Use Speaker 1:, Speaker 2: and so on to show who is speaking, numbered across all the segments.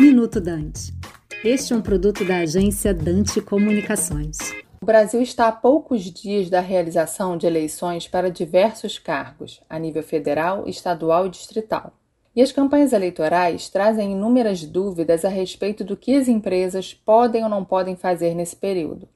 Speaker 1: Minuto Dante. Este é um produto da agência Dante Comunicações.
Speaker 2: O Brasil está a poucos dias da realização de eleições para diversos cargos, a nível federal, estadual e distrital. E as campanhas eleitorais trazem inúmeras dúvidas a respeito do que as empresas podem ou não podem fazer nesse período.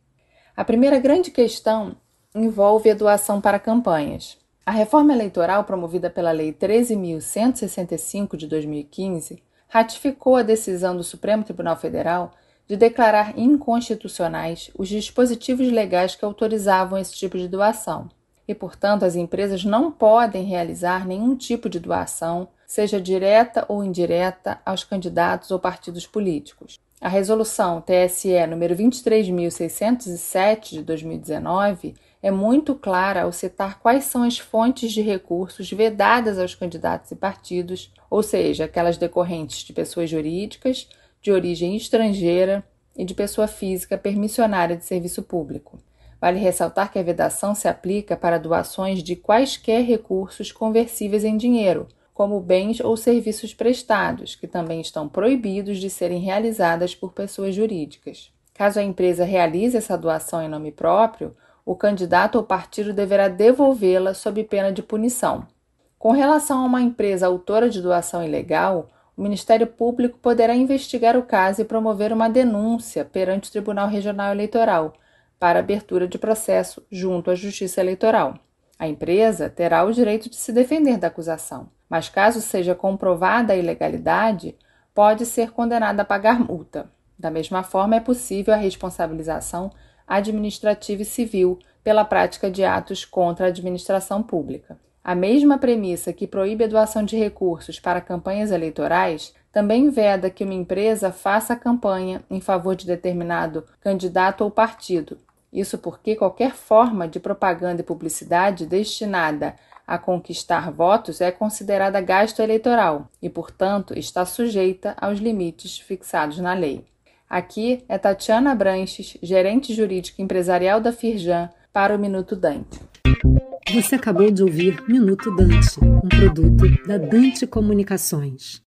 Speaker 2: A primeira grande questão envolve a doação para campanhas. A reforma eleitoral promovida pela Lei 13.165 de 2015 ratificou a decisão do Supremo Tribunal Federal de declarar inconstitucionais os dispositivos legais que autorizavam esse tipo de doação. E, portanto, as empresas não podem realizar nenhum tipo de doação, seja direta ou indireta, aos candidatos ou partidos políticos. A resolução TSE número 23607 de 2019 é muito clara ao citar quais são as fontes de recursos vedadas aos candidatos e partidos, ou seja, aquelas decorrentes de pessoas jurídicas, de origem estrangeira e de pessoa física permissionária de serviço público. Vale ressaltar que a vedação se aplica para doações de quaisquer recursos conversíveis em dinheiro, como bens ou serviços prestados, que também estão proibidos de serem realizadas por pessoas jurídicas. Caso a empresa realize essa doação em nome próprio, o candidato ou partido deverá devolvê-la sob pena de punição. Com relação a uma empresa autora de doação ilegal, o Ministério Público poderá investigar o caso e promover uma denúncia perante o Tribunal Regional Eleitoral para abertura de processo junto à Justiça Eleitoral. A empresa terá o direito de se defender da acusação, mas caso seja comprovada a ilegalidade, pode ser condenada a pagar multa. Da mesma forma, é possível a responsabilização administrativa e civil pela prática de atos contra a administração pública. A mesma premissa que proíbe a doação de recursos para campanhas eleitorais também veda que uma empresa faça campanha em favor de determinado candidato ou partido. Isso porque qualquer forma de propaganda e publicidade destinada a conquistar votos é considerada gasto eleitoral e, portanto, está sujeita aos limites fixados na lei. Aqui é Tatiana Branches, gerente jurídica empresarial da Firjan, para o Minuto Dante.
Speaker 1: Você acabou de ouvir Minuto Dante, um produto da Dante Comunicações.